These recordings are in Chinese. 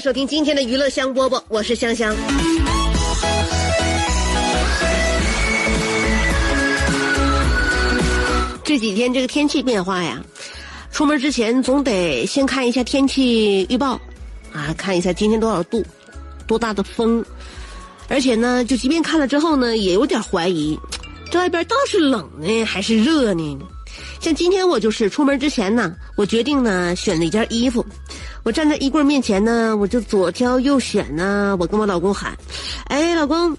收听今天的娱乐香饽饽，我是香香。这几天这个天气变化呀，出门之前总得先看一下天气预报，啊，看一下今天多少度，多大的风，而且呢，就即便看了之后呢，也有点怀疑，这外边倒是冷呢还是热呢？像今天我就是出门之前呢，我决定呢选了一件衣服，我站在衣柜面前呢，我就左挑右选呢，我跟我老公喊：“哎，老公，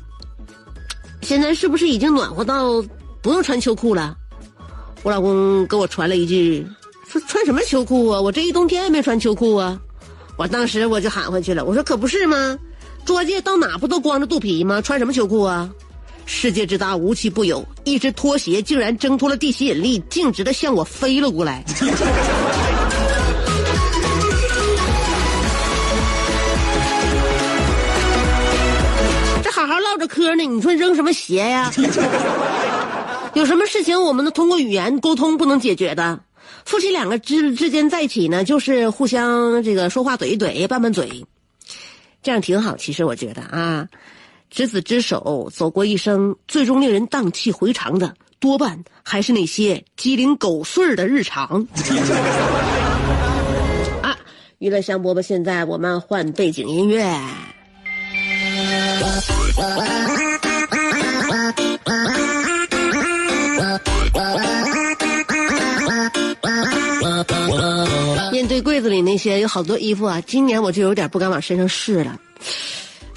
现在是不是已经暖和到不用穿秋裤了？”我老公给我传了一句：“说穿什么秋裤啊？我这一冬天也没穿秋裤啊！”我当时我就喊回去了，我说：“可不是吗？捉界到哪不都光着肚皮吗？穿什么秋裤啊？”世界之大，无奇不有。一只拖鞋竟然挣脱了地吸引力，径直的向我飞了过来。着嗑呢，你说扔什么鞋呀？有什么事情我们能通过语言沟通不能解决的？夫妻两个之之间在一起呢，就是互相这个说话怼一怼，拌拌嘴，这样挺好。其实我觉得啊。执子之手，走过一生，最终令人荡气回肠的，多半还是那些鸡零狗碎的日常。啊，娱乐香饽饽，现在我们换背景音乐。面对柜子里那些有好多衣服啊，今年我就有点不敢往身上试了。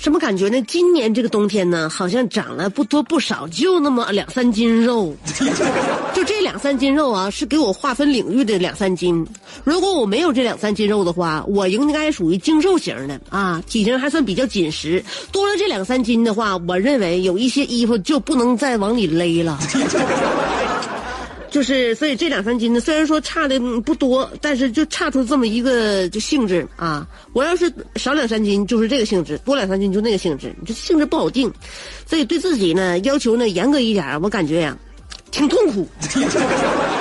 什么感觉呢？今年这个冬天呢，好像长了不多不少，就那么两三斤肉。就这两三斤肉啊，是给我划分领域的两三斤。如果我没有这两三斤肉的话，我应该属于精瘦型的啊，体型还算比较紧实。多了这两三斤的话，我认为有一些衣服就不能再往里勒了。就是，所以这两三斤呢，虽然说差的不多，但是就差出这么一个就性质啊。我要是少两三斤，就是这个性质；多两三斤就那个性质，你这性质不好定。所以对自己呢要求呢严格一点，我感觉呀，挺痛苦。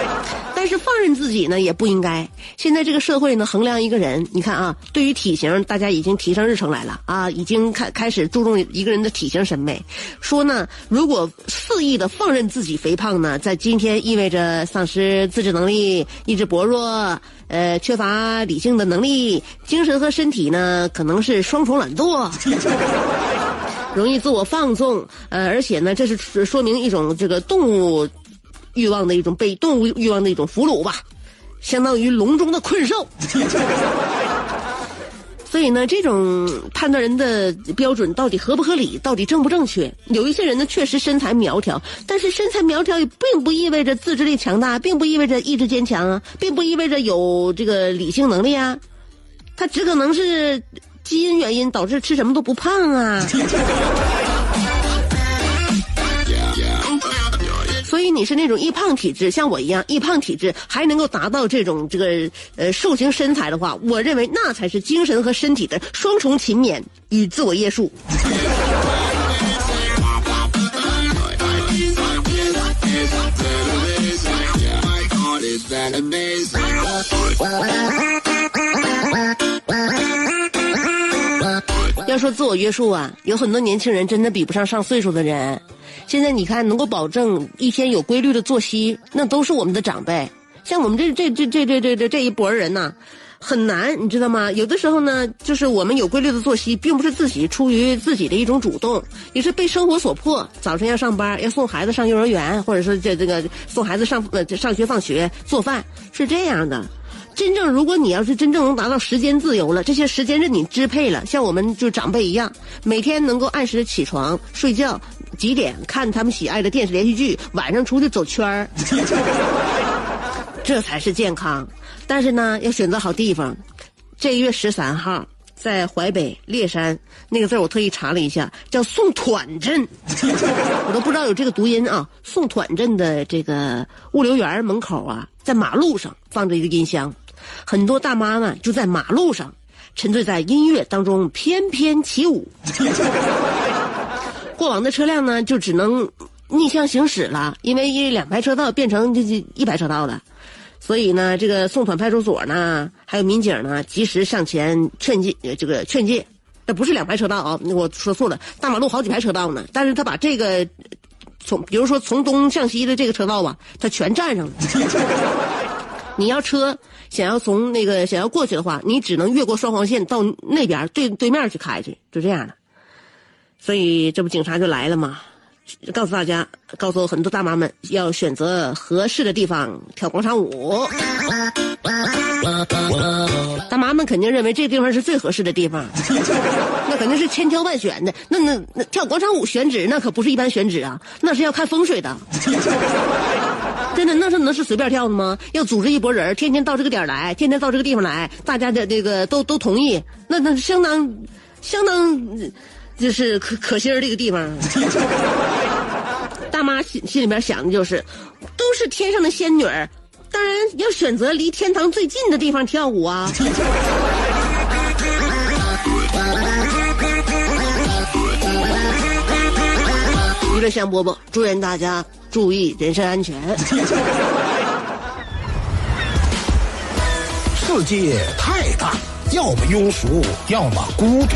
但是放任自己呢也不应该。现在这个社会呢，衡量一个人，你看啊，对于体型，大家已经提上日程来了啊，已经开开始注重一个人的体型审美。说呢，如果肆意的放任自己肥胖呢，在今天意味着丧失自制能力，意志薄弱，呃，缺乏理性的能力，精神和身体呢，可能是双重懒惰，容易自我放纵，呃，而且呢，这是说明一种这个动物。欲望的一种被动物欲望的一种俘虏吧，相当于笼中的困兽。所以呢，这种判断人的标准到底合不合理，到底正不正确？有一些人呢，确实身材苗条，但是身材苗条也并不意味着自制力强大，并不意味着意志坚强啊，并不意味着有这个理性能力啊，他只可能是基因原因导致吃什么都不胖啊。你是那种易胖体质，像我一样易胖体质，还能够达到这种这个呃瘦型身材的话，我认为那才是精神和身体的双重勤勉与自我约束。要说自我约束啊，有很多年轻人真的比不上上岁数的人。现在你看，能够保证一天有规律的作息，那都是我们的长辈。像我们这这这这这这这这一波人呐，很难，你知道吗？有的时候呢，就是我们有规律的作息，并不是自己出于自己的一种主动，也是被生活所迫。早晨要上班，要送孩子上幼儿园，或者说这这个送孩子上呃上学放学做饭，是这样的。真正如果你要是真正能达到时间自由了，这些时间任你支配了，像我们就长辈一样，每天能够按时起床睡觉，几点看他们喜爱的电视连续剧，晚上出去走圈儿，这才是健康。但是呢，要选择好地方。这月十三号，在淮北烈山那个字我特意查了一下，叫宋团镇，我都不知道有这个读音啊。宋团镇的这个物流园门口啊，在马路上放着一个音箱，很多大妈们就在马路上沉醉在音乐当中翩翩起舞。过往的车辆呢，就只能逆向行驶了，因为一两排车道变成这这一排车道了。所以呢，这个宋团派出所呢，还有民警呢，及时上前劝诫，这个劝诫，那不是两排车道啊，我说错了，大马路好几排车道呢，但是他把这个从，比如说从东向西的这个车道吧，他全占上了。你要车想要从那个想要过去的话，你只能越过双黄线到那边对对面去开去，就这样的。所以这不警察就来了吗？告诉大家，告诉很多大妈们，要选择合适的地方跳广场舞。大妈们肯定认为这地方是最合适的地方，那肯定是千挑万选的。那那那跳广场舞选址，那可不是一般选址啊，那是要看风水的。真的，那是能是随便跳的吗？要组织一拨人，天天到这个点来，天天到这个地方来，大家的这个都都同意，那那相当相当。就是可可心儿这个地方，大妈心心里边想的就是，都是天上的仙女儿，当然要选择离天堂最近的地方跳舞啊。娱乐香饽饽，祝愿大家注意人身安全。世界太大，要么庸俗，要么孤独。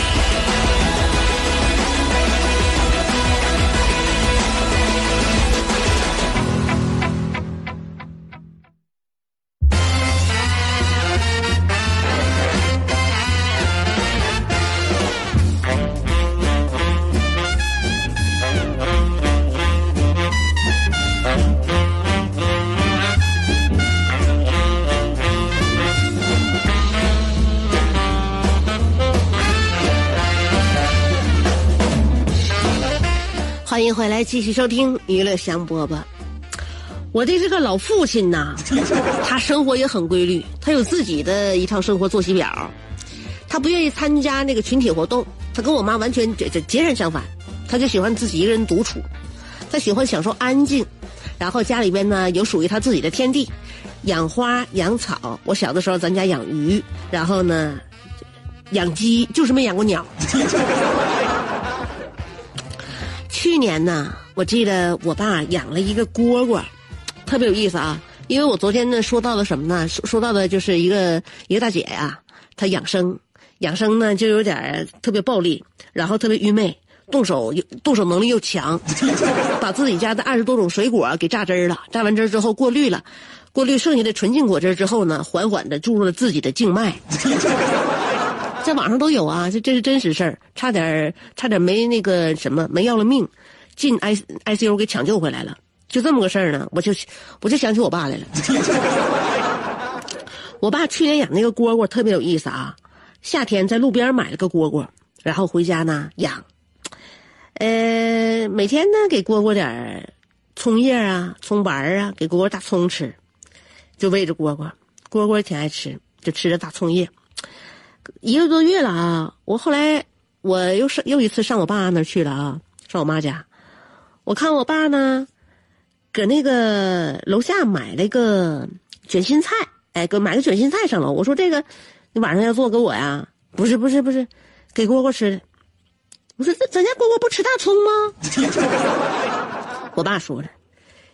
回来，继续收听娱乐香饽饽。我的这个老父亲呐，他生活也很规律，他有自己的一套生活作息表。他不愿意参加那个群体活动，他跟我妈完全这这截然相反。他就喜欢自己一个人独处，他喜欢享受安静，然后家里边呢有属于他自己的天地，养花养草。我小的时候咱家养鱼，然后呢养鸡，就是没养过鸟。去年呢，我记得我爸养了一个蝈蝈，特别有意思啊。因为我昨天呢说到了什么呢？说说到的就是一个一个大姐呀，她养生，养生呢就有点特别暴力，然后特别愚昧，动手又动手能力又强，把自己家的二十多种水果给榨汁了，榨完汁之后过滤了，过滤剩下的纯净果汁之后呢，缓缓的注入了自己的静脉。在网上都有啊，这这是真实事儿，差点差点没那个什么没要了命，进 I I C U 给抢救回来了，就这么个事儿呢，我就我就想起我爸来了。我爸去年养那个蝈蝈特别有意思啊，夏天在路边买了个蝈蝈，然后回家呢养，呃，每天呢给蝈蝈点葱叶啊、葱白啊，给蝈蝈大葱吃，就喂着蝈蝈，蝈蝈挺爱吃，就吃着大葱叶。一个多月了啊！我后来我又上又一次上我爸那儿去了啊，上我妈家。我看我爸呢，搁那个楼下买了个卷心菜，哎，搁买个卷心菜上楼。我说这个，你晚上要做给我呀？不是不是不是，给蝈蝈吃的。我说咱咱家蝈蝈不吃大葱吗？我爸说了，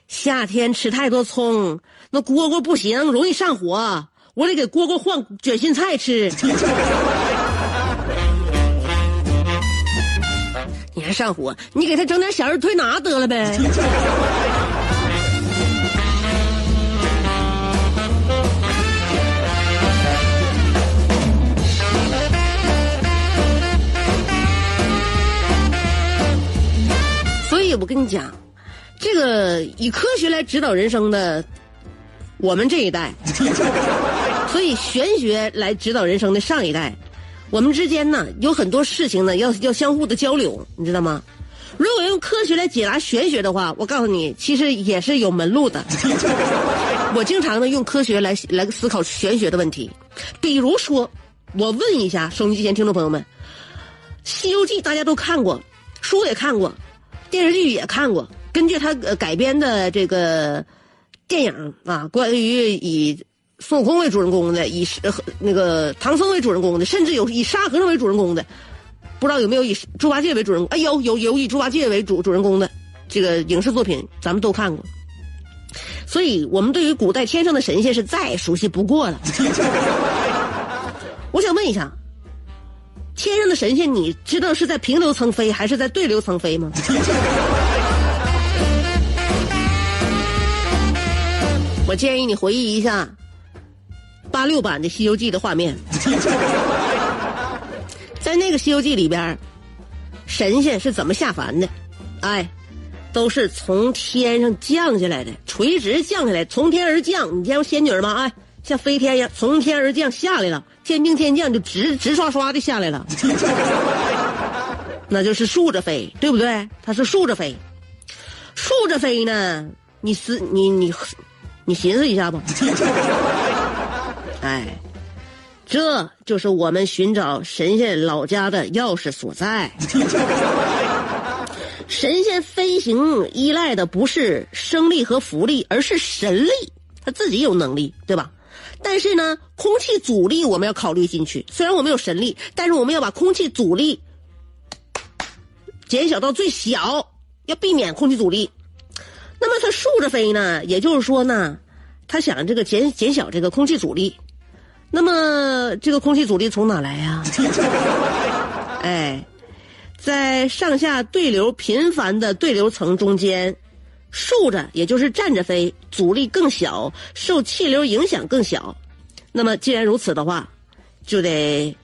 夏天吃太多葱，那蝈蝈不行，容易上火。我得给蝈蝈换卷心菜吃。你还上火？你给他整点小儿推拿得了呗。所以我跟你讲，这个以科学来指导人生的，我们这一代。所以，玄学来指导人生的上一代，我们之间呢有很多事情呢要要相互的交流，你知道吗？如果用科学来解答玄学的话，我告诉你，其实也是有门路的。我经常呢用科学来来思考玄学的问题，比如说，我问一下收音机前听众朋友们，《西游记》大家都看过，书也看过，电视剧也看过，根据它改编的这个电影啊，关于以。孙悟空为主人公的，以那个唐僧为主人公的，甚至有以沙和尚为主人公的，不知道有没有以猪八戒为主人？哎，有有有以猪八戒为主主人公的这个影视作品，咱们都看过。所以，我们对于古代天上的神仙是再熟悉不过了。我想问一下，天上的神仙，你知道是在平流层飞，还是在对流层飞吗？我建议你回忆一下。八六版的《西游记》的画面，在那个《西游记》里边，神仙是怎么下凡的？哎，都是从天上降下来的，垂直降下来，从天而降。你见过仙女吗？哎，像飞天一样，从天而降下来了，天兵天将就直直刷刷的下来了，那就是竖着飞，对不对？它是竖着飞，竖着飞呢？你思你你你寻思一下吧。哎，这就是我们寻找神仙老家的钥匙所在。神仙飞行依赖的不是生力和浮力，而是神力，他自己有能力，对吧？但是呢，空气阻力我们要考虑进去。虽然我们有神力，但是我们要把空气阻力减小到最小，要避免空气阻力。那么它竖着飞呢？也就是说呢，他想这个减减小这个空气阻力。那么这个空气阻力从哪来呀？哎，在上下对流频繁的对流层中间，竖着也就是站着飞，阻力更小，受气流影响更小。那么既然如此的话，就得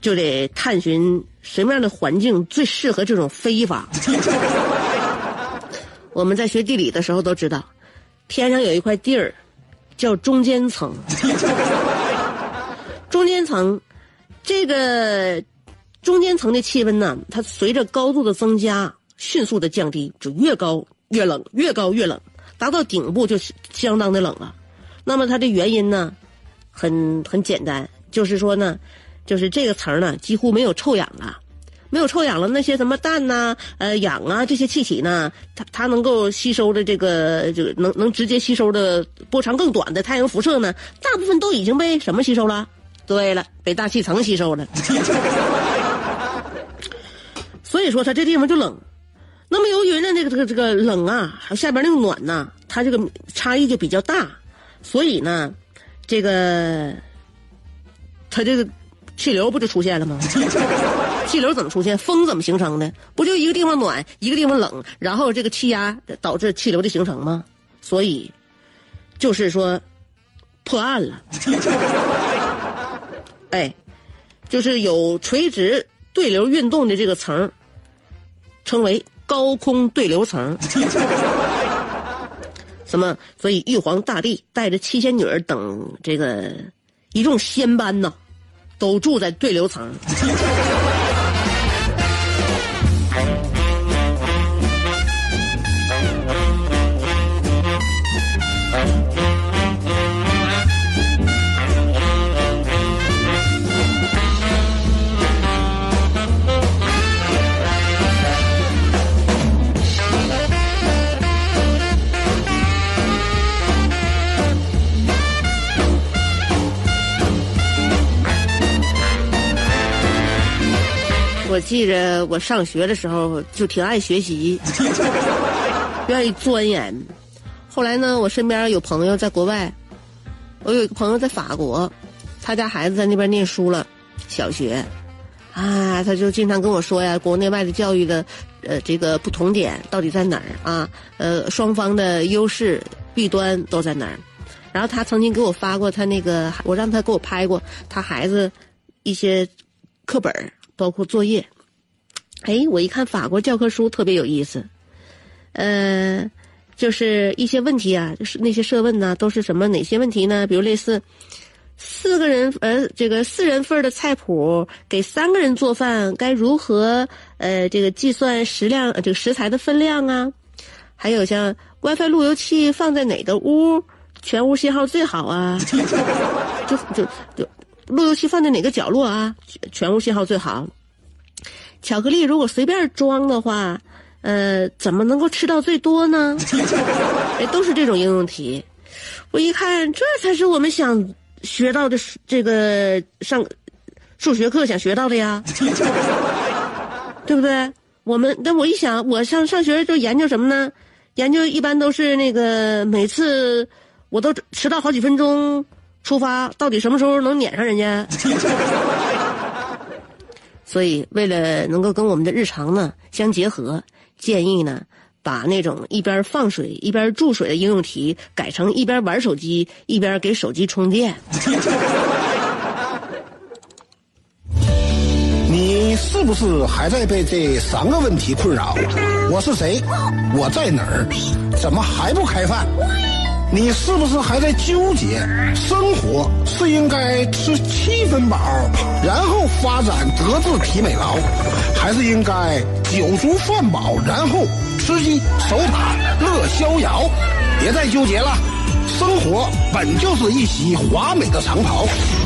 就得探寻什么样的环境最适合这种飞法。我们在学地理的时候都知道，天上有一块地儿叫中间层。中间层，这个中间层的气温呢，它随着高度的增加，迅速的降低，就越高越冷，越高越冷，达到顶部就相当的冷了。那么它的原因呢，很很简单，就是说呢，就是这个层呢几乎没有臭氧了，没有臭氧了，那些什么氮呐、呃氧啊这些气体呢，它它能够吸收的这个就能能直接吸收的波长更短的太阳辐射呢，大部分都已经被什么吸收了？对了，被大气层吸收了，所以说它这地方就冷。那么由于呢，这个这个这个冷啊，还有下边那个暖呐，它这个差异就比较大，所以呢，这个它这个气流不就出现了吗？气流怎么出现？风怎么形成的？不就一个地方暖，一个地方冷，然后这个气压导致气流的形成吗？所以，就是说破案了。哎，就是有垂直对流运动的这个层，称为高空对流层。什么？所以玉皇大帝带着七仙女等这个一众仙班呢，都住在对流层。我记着我上学的时候就挺爱学习，愿意钻研。后来呢，我身边有朋友在国外，我有一个朋友在法国，他家孩子在那边念书了，小学，啊，他就经常跟我说呀，国内外的教育的，呃，这个不同点到底在哪儿啊？呃，双方的优势弊端都在哪儿？然后他曾经给我发过他那个，我让他给我拍过他孩子一些课本包括作业。哎，我一看法国教科书特别有意思，呃。就是一些问题啊，就是那些设问呢，都是什么哪些问题呢？比如类似四个人呃，这个四人份的菜谱给三个人做饭，该如何呃这个计算食量这个食材的分量啊？还有像 WiFi 路由器放在哪个屋，全屋信号最好啊？就就就路由器放在哪个角落啊？全屋信号最好。巧克力如果随便装的话。呃，怎么能够吃到最多呢？哎，都是这种应用题。我一看，这才是我们想学到的这个上数学课想学到的呀，对不对？我们，但我一想，我上上学就研究什么呢？研究一般都是那个每次我都迟到好几分钟出发，到底什么时候能撵上人家？所以，为了能够跟我们的日常呢相结合。建议呢，把那种一边放水一边注水的应用题改成一边玩手机一边给手机充电。你是不是还在被这三个问题困扰？我是谁？我在哪儿？怎么还不开饭？你是不是还在纠结？生活是应该吃七分饱，然后发展德智体美劳，还是应该酒足饭饱，然后吃鸡守塔乐逍遥？别再纠结了。生活本就是一袭华美的长袍，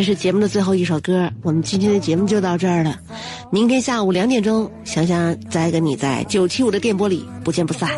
这是节目的最后一首歌，我们今天的节目就到这儿了。明天下午两点钟，想想再跟你在九七五的电波里不见不散。